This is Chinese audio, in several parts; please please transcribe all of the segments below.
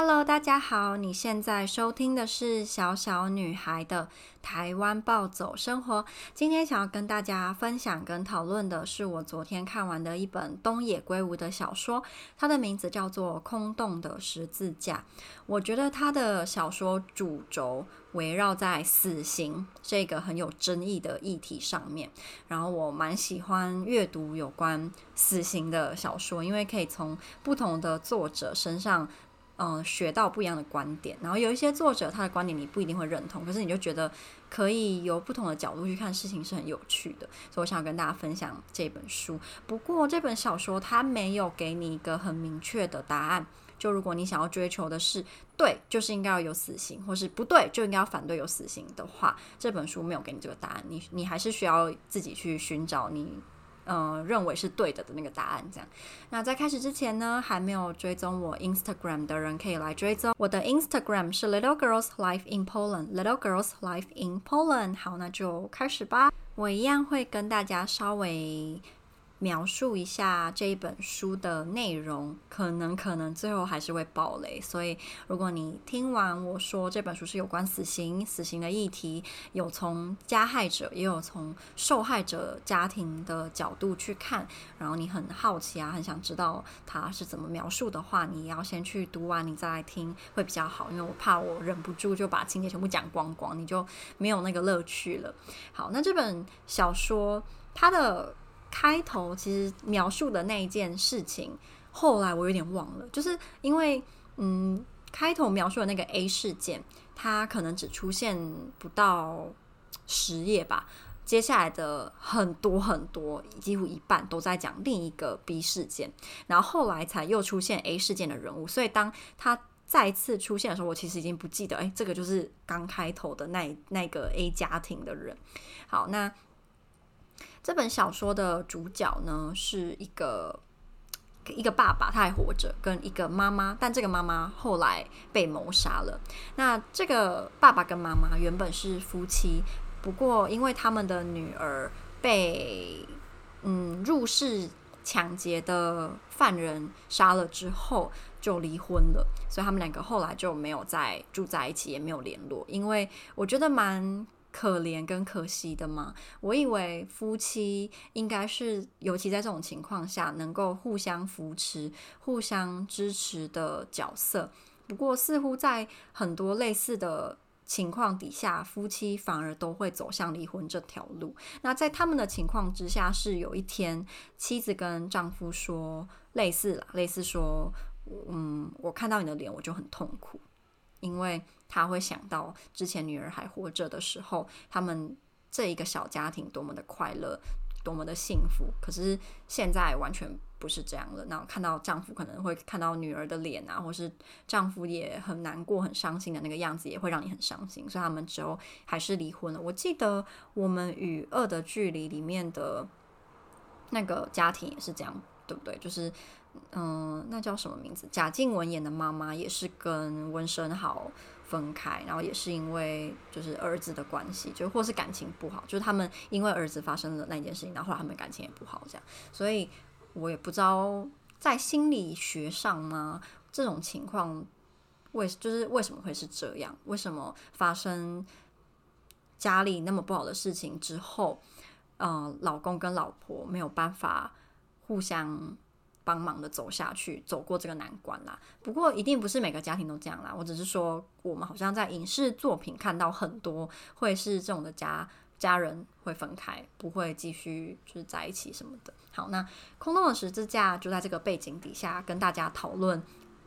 Hello，大家好，你现在收听的是小小女孩的台湾暴走生活。今天想要跟大家分享跟讨论的是我昨天看完的一本东野圭吾的小说，它的名字叫做《空洞的十字架》。我觉得他的小说主轴围绕在死刑这个很有争议的议题上面，然后我蛮喜欢阅读有关死刑的小说，因为可以从不同的作者身上。嗯，学到不一样的观点，然后有一些作者他的观点你不一定会认同，可是你就觉得可以由不同的角度去看事情是很有趣的，所以我想跟大家分享这本书。不过这本小说它没有给你一个很明确的答案，就如果你想要追求的是对，就是应该要有死刑，或是不对，就应该要反对有死刑的话，这本书没有给你这个答案，你你还是需要自己去寻找你。嗯，认为是对的的那个答案，这样。那在开始之前呢，还没有追踪我 Instagram 的人可以来追踪。我的 Instagram 是 Little Girls Life in Poland，Little Girls Life in Poland。好，那就开始吧。我一样会跟大家稍微。描述一下这一本书的内容，可能可能最后还是会爆雷，所以如果你听完我说这本书是有关死刑、死刑的议题，有从加害者也有从受害者家庭的角度去看，然后你很好奇啊，很想知道他是怎么描述的话，你要先去读完，你再来听会比较好，因为我怕我忍不住就把情节全部讲光光，你就没有那个乐趣了。好，那这本小说它的。开头其实描述的那一件事情，后来我有点忘了，就是因为嗯，开头描述的那个 A 事件，它可能只出现不到十页吧，接下来的很多很多，几乎一半都在讲另一个 B 事件，然后后来才又出现 A 事件的人物，所以当他再次出现的时候，我其实已经不记得，哎，这个就是刚开头的那那个 A 家庭的人。好，那。这本小说的主角呢，是一个一个爸爸，他还活着，跟一个妈妈，但这个妈妈后来被谋杀了。那这个爸爸跟妈妈原本是夫妻，不过因为他们的女儿被嗯入室抢劫的犯人杀了之后，就离婚了，所以他们两个后来就没有再住在一起，也没有联络。因为我觉得蛮。可怜跟可惜的吗？我以为夫妻应该是，尤其在这种情况下，能够互相扶持、互相支持的角色。不过，似乎在很多类似的情况底下，夫妻反而都会走向离婚这条路。那在他们的情况之下，是有一天妻子跟丈夫说，类似啦，类似说，嗯，我看到你的脸，我就很痛苦。因为他会想到之前女儿还活着的时候，他们这一个小家庭多么的快乐，多么的幸福。可是现在完全不是这样了。那看到丈夫可能会看到女儿的脸啊，或是丈夫也很难过、很伤心的那个样子，也会让你很伤心。所以他们之后还是离婚了。我记得我们与恶的距离里面的那个家庭也是这样，对不对？就是。嗯，那叫什么名字？贾静雯演的妈妈也是跟温升豪分开，然后也是因为就是儿子的关系，就或是感情不好，就是他们因为儿子发生了那件事情，然后后来他们感情也不好，这样。所以我也不知道在心理学上吗，这种情况为就是为什么会是这样？为什么发生家里那么不好的事情之后，嗯，老公跟老婆没有办法互相。帮忙的走下去，走过这个难关啦。不过一定不是每个家庭都这样啦。我只是说，我们好像在影视作品看到很多会是这种的家家人会分开，不会继续就是在一起什么的。好，那空洞的十字架就在这个背景底下跟大家讨论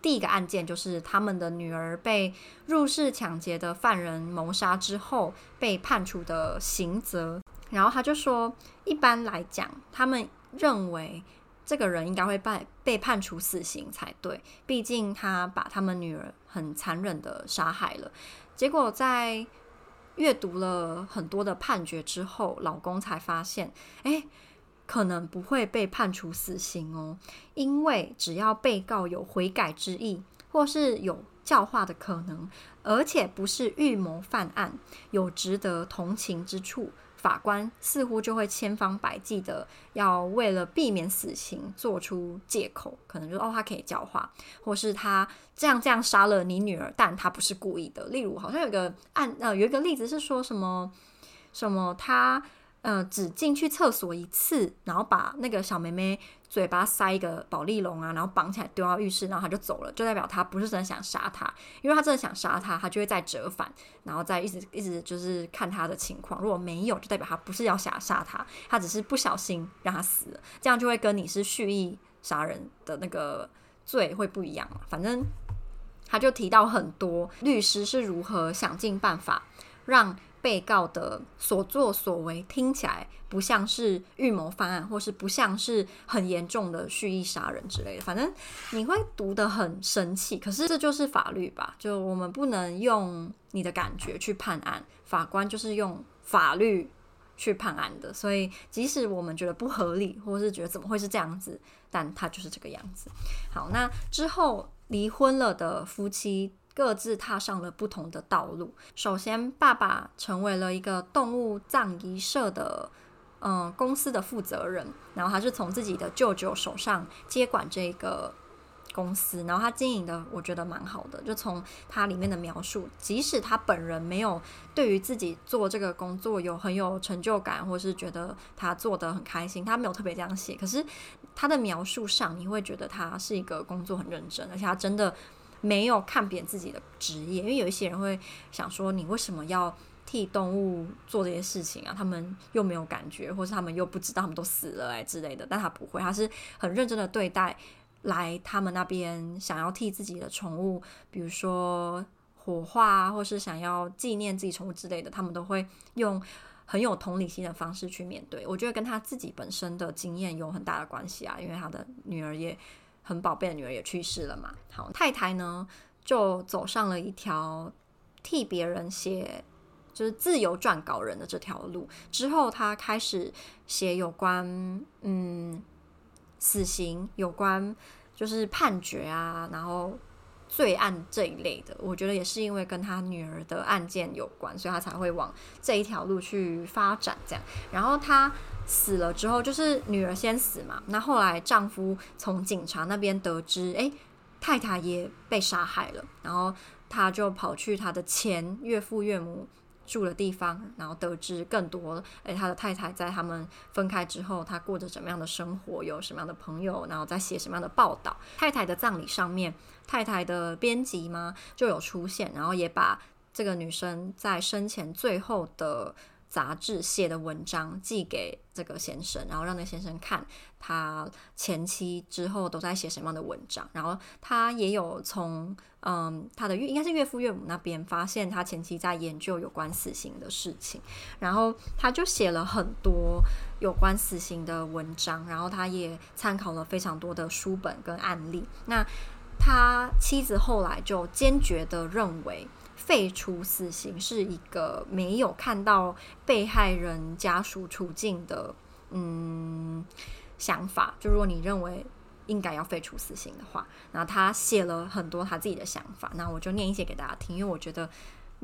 第一个案件，就是他们的女儿被入室抢劫的犯人谋杀之后被判处的刑责。然后他就说，一般来讲，他们认为。这个人应该会被被判处死刑才对，毕竟他把他们女儿很残忍的杀害了。结果在阅读了很多的判决之后，老公才发现，哎，可能不会被判处死刑哦，因为只要被告有悔改之意，或是有教化的可能，而且不是预谋犯案，有值得同情之处。法官似乎就会千方百计的要为了避免死刑做出借口，可能就哦，他可以教化，或是他这样这样杀了你女儿，但他不是故意的。例如，好像有个案呃，有一个例子是说什么什么他。呃，只进去厕所一次，然后把那个小妹妹嘴巴塞一个保丽龙啊，然后绑起来丢到浴室，然后他就走了，就代表他不是真的想杀他，因为他真的想杀他，他就会再折返，然后再一直一直就是看他的情况，如果没有，就代表他不是要想杀他，他只是不小心让他死了，这样就会跟你是蓄意杀人的那个罪会不一样嘛。反正他就提到很多律师是如何想尽办法让。被告的所作所为听起来不像是预谋犯案，或是不像是很严重的蓄意杀人之类的。反正你会读得很生气。可是这就是法律吧？就我们不能用你的感觉去判案，法官就是用法律去判案的。所以即使我们觉得不合理，或是觉得怎么会是这样子，但他就是这个样子。好，那之后离婚了的夫妻。各自踏上了不同的道路。首先，爸爸成为了一个动物葬仪社的嗯公司的负责人，然后他是从自己的舅舅手上接管这个公司，然后他经营的我觉得蛮好的。就从他里面的描述，即使他本人没有对于自己做这个工作有很有成就感，或是觉得他做得很开心，他没有特别这样写。可是他的描述上，你会觉得他是一个工作很认真，而且他真的。没有看扁自己的职业，因为有一些人会想说，你为什么要替动物做这些事情啊？他们又没有感觉，或是他们又不知道他们都死了哎之类的。但他不会，他是很认真的对待来他们那边想要替自己的宠物，比如说火化啊，或是想要纪念自己宠物之类的，他们都会用很有同理心的方式去面对。我觉得跟他自己本身的经验有很大的关系啊，因为他的女儿也。很宝贝的女儿也去世了嘛，好，太太呢就走上了一条替别人写，就是自由撰稿人的这条路。之后，她开始写有关嗯死刑、有关就是判决啊，然后罪案这一类的。我觉得也是因为跟他女儿的案件有关，所以他才会往这一条路去发展。这样，然后她。死了之后，就是女儿先死嘛。那后来丈夫从警察那边得知，哎，太太也被杀害了。然后他就跑去他的前岳父岳母住的地方，然后得知更多。哎，他的太太在他们分开之后，他过着怎么样的生活，有什么样的朋友，然后在写什么样的报道。太太的葬礼上面，太太的编辑吗就有出现，然后也把这个女生在生前最后的。杂志写的文章寄给这个先生，然后让那先生看他前妻之后都在写什么样的文章，然后他也有从嗯他的岳应该是岳父岳母那边发现他前妻在研究有关死刑的事情，然后他就写了很多有关死刑的文章，然后他也参考了非常多的书本跟案例。那他妻子后来就坚决的认为。废除死刑是一个没有看到被害人家属处境的嗯想法。就如果你认为应该要废除死刑的话，那他写了很多他自己的想法，那我就念一些给大家听，因为我觉得。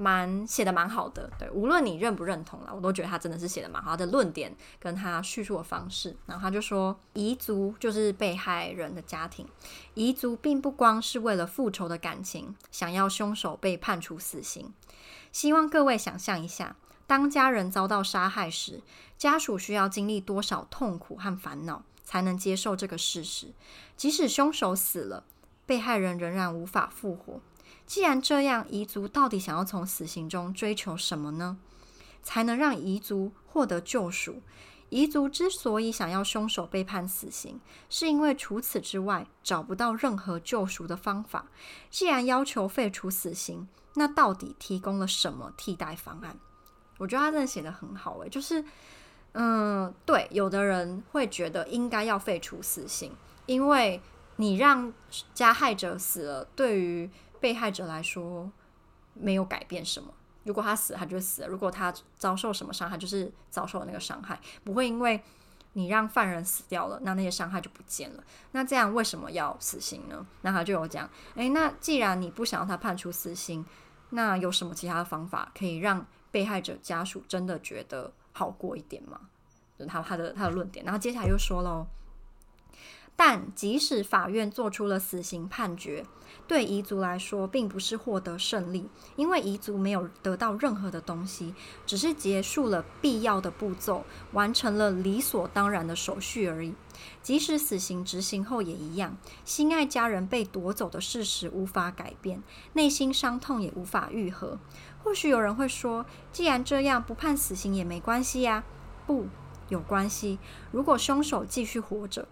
蛮写的蛮好的，对，无论你认不认同啦，我都觉得他真的是写的蛮好的论点跟他叙述的方式。然后他就说，彝族就是被害人的家庭，彝族并不光是为了复仇的感情，想要凶手被判处死刑。希望各位想象一下，当家人遭到杀害时，家属需要经历多少痛苦和烦恼，才能接受这个事实？即使凶手死了，被害人仍然无法复活。既然这样，遗族到底想要从死刑中追求什么呢？才能让遗族获得救赎？遗族之所以想要凶手被判死刑，是因为除此之外找不到任何救赎的方法。既然要求废除死刑，那到底提供了什么替代方案？我觉得他真的写得很好诶，就是，嗯，对，有的人会觉得应该要废除死刑，因为你让加害者死了，对于被害者来说没有改变什么。如果他死，他就死了；如果他遭受什么伤害，就是遭受那个伤害，不会因为你让犯人死掉了，那那些伤害就不见了。那这样为什么要死刑呢？那他就有讲，诶，那既然你不想让他判处死刑，那有什么其他的方法可以让被害者家属真的觉得好过一点吗？他他的他的论点。然后接下来又说了，但即使法院做出了死刑判决。对遗族来说，并不是获得胜利，因为遗族没有得到任何的东西，只是结束了必要的步骤，完成了理所当然的手续而已。即使死刑执行后也一样，心爱家人被夺走的事实无法改变，内心伤痛也无法愈合。或许有人会说，既然这样，不判死刑也没关系呀？不，有关系。如果凶手继续活着，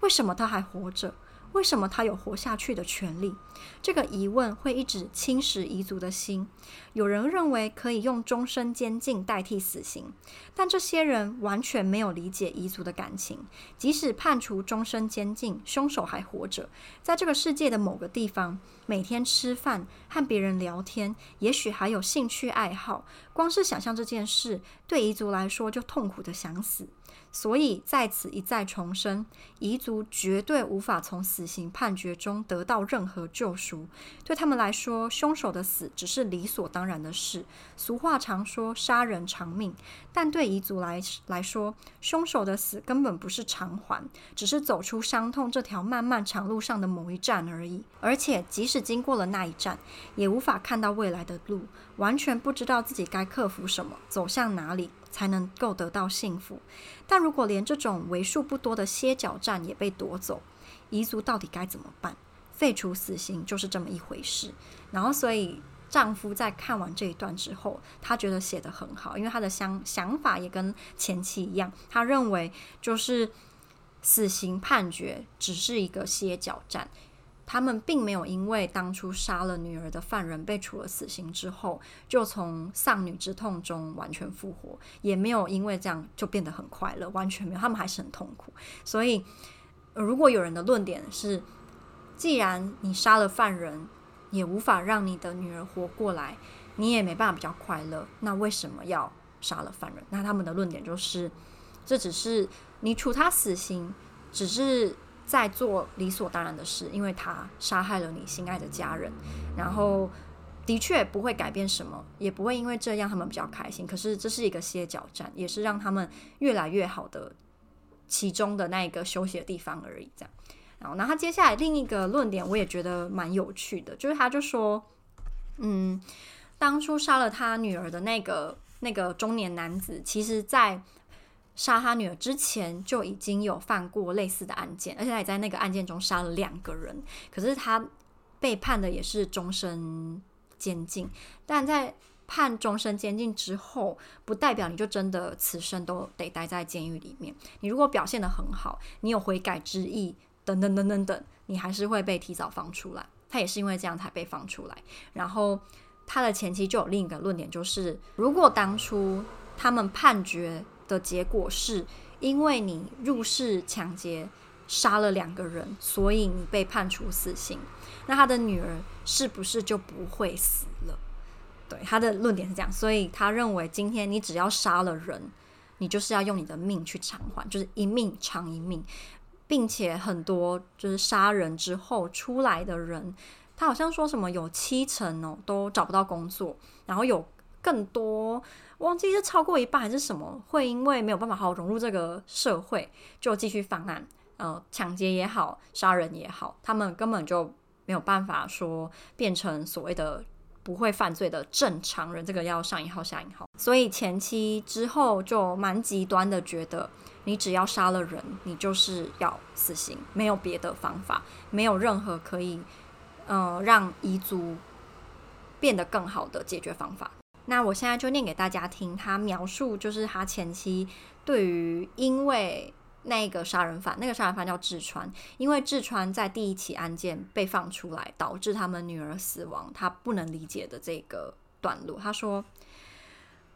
为什么他还活着？为什么他有活下去的权利？这个疑问会一直侵蚀彝族的心。有人认为可以用终身监禁代替死刑，但这些人完全没有理解彝族的感情。即使判处终身监禁，凶手还活着，在这个世界的某个地方，每天吃饭、和别人聊天，也许还有兴趣爱好。光是想象这件事，对彝族来说就痛苦得想死。所以在此一再重申，彝族绝对无法从死刑判决中得到任何救救赎。对他们来说，凶手的死只是理所当然的事。俗话常说“杀人偿命”，但对彝族来来说，凶手的死根本不是偿还，只是走出伤痛这条漫漫长路上的某一站而已。而且，即使经过了那一站，也无法看到未来的路，完全不知道自己该克服什么，走向哪里。才能够得到幸福，但如果连这种为数不多的歇脚站也被夺走，彝族到底该怎么办？废除死刑就是这么一回事。然后，所以丈夫在看完这一段之后，他觉得写得很好，因为他的想想法也跟前妻一样，他认为就是死刑判决只是一个歇脚站。他们并没有因为当初杀了女儿的犯人被处了死刑之后，就从丧女之痛中完全复活，也没有因为这样就变得很快乐，完全没有，他们还是很痛苦。所以，如果有人的论点是，既然你杀了犯人，也无法让你的女儿活过来，你也没办法比较快乐，那为什么要杀了犯人？那他们的论点就是，这只是你处他死刑，只是。在做理所当然的事，因为他杀害了你心爱的家人，然后的确不会改变什么，也不会因为这样他们比较开心。可是这是一个歇脚站，也是让他们越来越好的其中的那一个休息的地方而已。这样，然后，那他接下来另一个论点，我也觉得蛮有趣的，就是他就说，嗯，当初杀了他女儿的那个那个中年男子，其实在。杀他女儿之前就已经有犯过类似的案件，而且他也在那个案件中杀了两个人。可是他被判的也是终身监禁，但在判终身监禁之后，不代表你就真的此生都得待在监狱里面。你如果表现得很好，你有悔改之意，等等等等等，你还是会被提早放出来。他也是因为这样才被放出来。然后他的前妻就有另一个论点，就是如果当初他们判决。的结果是，因为你入室抢劫杀了两个人，所以你被判处死刑。那他的女儿是不是就不会死了？对，他的论点是这样，所以他认为今天你只要杀了人，你就是要用你的命去偿还，就是一命偿一命，并且很多就是杀人之后出来的人，他好像说什么有七成哦都找不到工作，然后有更多。忘记是超过一半还是什么，会因为没有办法好好融入这个社会，就继续犯案。呃，抢劫也好，杀人也好，他们根本就没有办法说变成所谓的不会犯罪的正常人。这个要上引号下引号。所以前期之后就蛮极端的，觉得你只要杀了人，你就是要死刑，没有别的方法，没有任何可以呃让遗族变得更好的解决方法。那我现在就念给大家听，他描述就是他前妻对于因为那个杀人犯，那个杀人犯叫志川，因为志川在第一起案件被放出来，导致他们女儿死亡，他不能理解的这个段落。他说，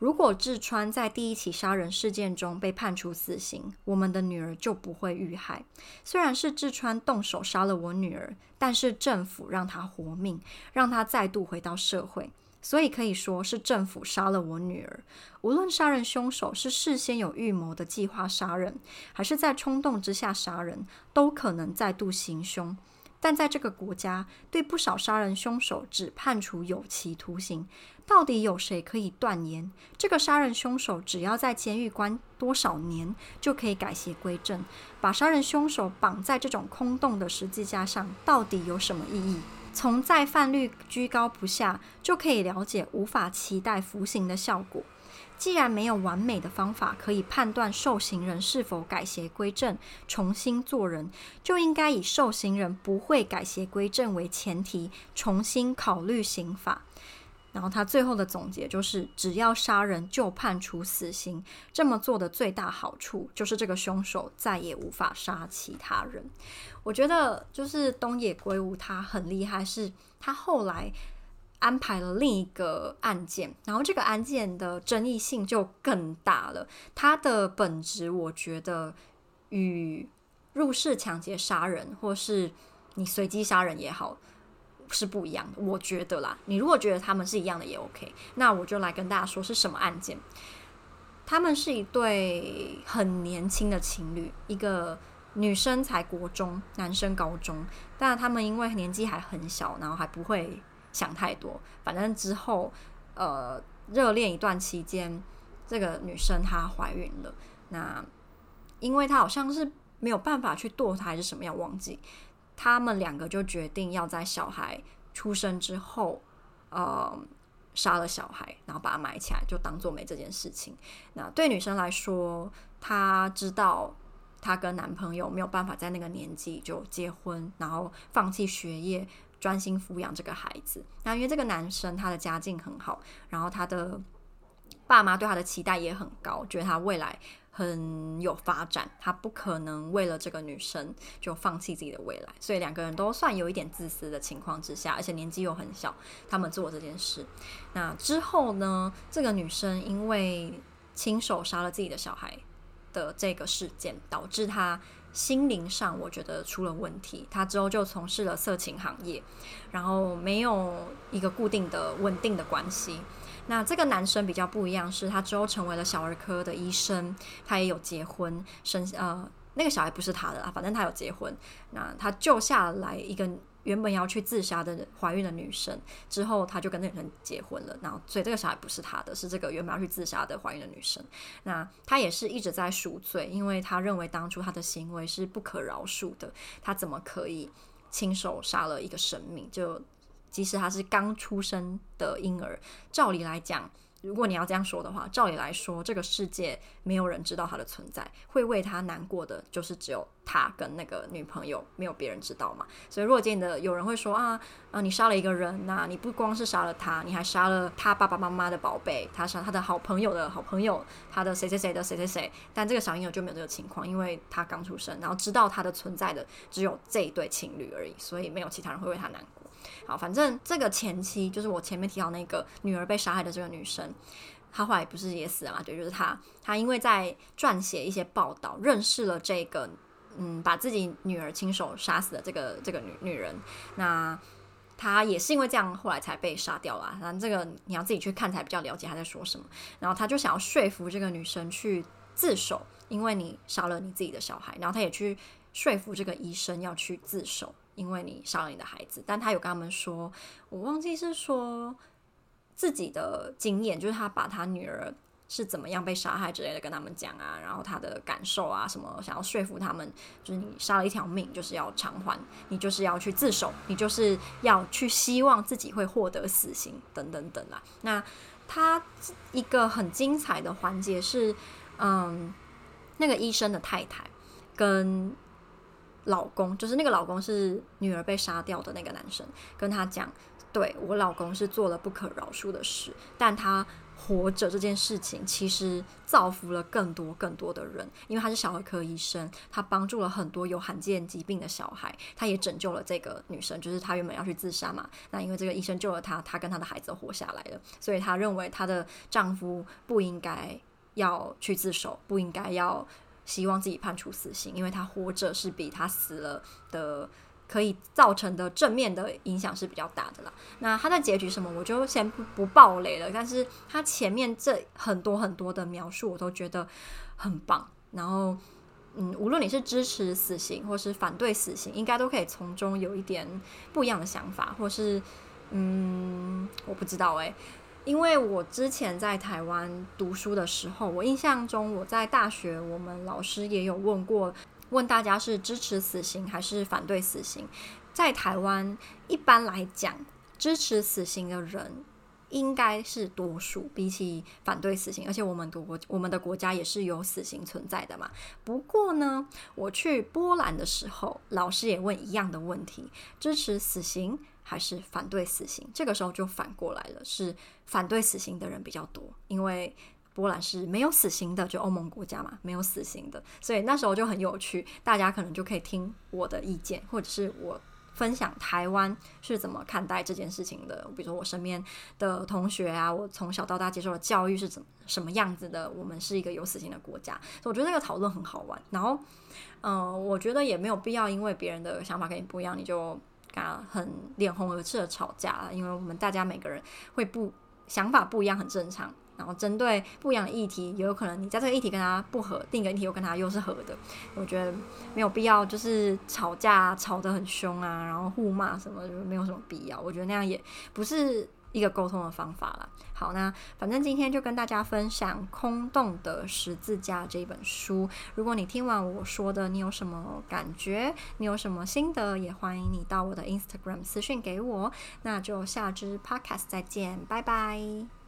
如果志川在第一起杀人事件中被判处死刑，我们的女儿就不会遇害。虽然是志川动手杀了我女儿，但是政府让他活命，让他再度回到社会。所以可以说是政府杀了我女儿。无论杀人凶手是事先有预谋的计划杀人，还是在冲动之下杀人，都可能再度行凶。但在这个国家，对不少杀人凶手只判处有期徒刑。到底有谁可以断言，这个杀人凶手只要在监狱关多少年，就可以改邪归正？把杀人凶手绑在这种空洞的十字架上，到底有什么意义？从再犯率居高不下，就可以了解无法期待服刑的效果。既然没有完美的方法可以判断受刑人是否改邪归正、重新做人，就应该以受刑人不会改邪归正为前提，重新考虑刑法。然后他最后的总结就是：只要杀人就判处死刑。这么做的最大好处就是这个凶手再也无法杀其他人。我觉得就是东野圭吾他很厉害，是他后来。安排了另一个案件，然后这个案件的争议性就更大了。它的本质，我觉得与入室抢劫杀人，或是你随机杀人也好，是不一样的。我觉得啦，你如果觉得他们是一样的也 OK。那我就来跟大家说是什么案件。他们是一对很年轻的情侣，一个女生才国中，男生高中，但他们因为年纪还很小，然后还不会。想太多，反正之后，呃，热恋一段期间，这个女生她怀孕了。那因为她好像是没有办法去堕胎还是什么样，忘记。他们两个就决定要在小孩出生之后，呃，杀了小孩，然后把它埋起来，就当做没这件事情。那对女生来说，她知道她跟男朋友没有办法在那个年纪就结婚，然后放弃学业。专心抚养这个孩子。那因为这个男生他的家境很好，然后他的爸妈对他的期待也很高，觉得他未来很有发展，他不可能为了这个女生就放弃自己的未来。所以两个人都算有一点自私的情况之下，而且年纪又很小，他们做这件事。那之后呢，这个女生因为亲手杀了自己的小孩的这个事件，导致她。心灵上，我觉得出了问题。他之后就从事了色情行业，然后没有一个固定的、稳定的关系。那这个男生比较不一样，是他之后成为了小儿科的医生，他也有结婚，生呃，那个小孩不是他的啊，反正他有结婚。那他救下来一个。原本要去自杀的怀孕的女生，之后他就跟那个人结婚了。然后，所以这个小孩不是他的，是这个原本要去自杀的怀孕的女生。那他也是一直在赎罪，因为他认为当初他的行为是不可饶恕的。他怎么可以亲手杀了一个生命？就即使他是刚出生的婴儿，照理来讲。如果你要这样说的话，照理来说，这个世界没有人知道他的存在，会为他难过的就是只有他跟那个女朋友，没有别人知道嘛。所以，若见的有人会说啊啊，你杀了一个人，呐你不光是杀了他，你还杀了他爸爸妈妈的宝贝，他杀他的好朋友的好朋友，他的谁谁谁的谁谁谁。但这个小婴儿就没有这个情况，因为他刚出生，然后知道他的存在的只有这一对情侣而已，所以没有其他人会为他难过。好，反正这个前妻就是我前面提到那个女儿被杀害的这个女生，她后来不是也死了嘛？对，就是她。她因为在撰写一些报道，认识了这个嗯，把自己女儿亲手杀死的这个这个女女人。那她也是因为这样，后来才被杀掉了。然后这个你要自己去看才比较了解她在说什么。然后他就想要说服这个女生去自首，因为你杀了你自己的小孩。然后他也去说服这个医生要去自首。因为你杀了你的孩子，但他有跟他们说，我忘记是说自己的经验，就是他把他女儿是怎么样被杀害之类的跟他们讲啊，然后他的感受啊什么，想要说服他们，就是你杀了一条命，就是要偿还，你就是要去自首，你就是要去希望自己会获得死刑等等等啦。那他一个很精彩的环节是，嗯，那个医生的太太跟。老公就是那个老公是女儿被杀掉的那个男生，跟他讲，对，我老公是做了不可饶恕的事，但他活着这件事情其实造福了更多更多的人，因为他是小儿科医生，他帮助了很多有罕见疾病的小孩，他也拯救了这个女生，就是她原本要去自杀嘛，那因为这个医生救了她，她跟她的孩子活下来了，所以她认为她的丈夫不应该要去自首，不应该要。希望自己判处死刑，因为他活着是比他死了的可以造成的正面的影响是比较大的啦。那他的结局什么，我就先不不爆雷了。但是他前面这很多很多的描述，我都觉得很棒。然后嗯，无论你是支持死刑或是反对死刑，应该都可以从中有一点不一样的想法，或是嗯，我不知道诶，因为我之前在台湾读书的时候，我印象中我在大学，我们老师也有问过，问大家是支持死刑还是反对死刑。在台湾，一般来讲，支持死刑的人。应该是多数，比起反对死刑，而且我们国我们的国家也是有死刑存在的嘛。不过呢，我去波兰的时候，老师也问一样的问题：支持死刑还是反对死刑？这个时候就反过来了，是反对死刑的人比较多，因为波兰是没有死刑的，就欧盟国家嘛，没有死刑的，所以那时候就很有趣，大家可能就可以听我的意见，或者是我。分享台湾是怎么看待这件事情的，比如说我身边的同学啊，我从小到大接受的教育是怎什么样子的？我们是一个有死刑的国家，所以我觉得这个讨论很好玩。然后，嗯、我觉得也没有必要因为别人的想法跟你不一样，你就跟他很脸红耳赤的吵架，因为我们大家每个人会不想法不一样，很正常。然后针对不一样的议题，也有可能你在这个议题跟他不合，另一个议题又跟他又是合的，我觉得没有必要，就是吵架吵得很凶啊，然后互骂什么，就没有什么必要。我觉得那样也不是一个沟通的方法了。好，那反正今天就跟大家分享《空洞的十字架》这本书。如果你听完我说的，你有什么感觉？你有什么心得？也欢迎你到我的 Instagram 私讯给我。那就下支 Podcast 再见，拜拜。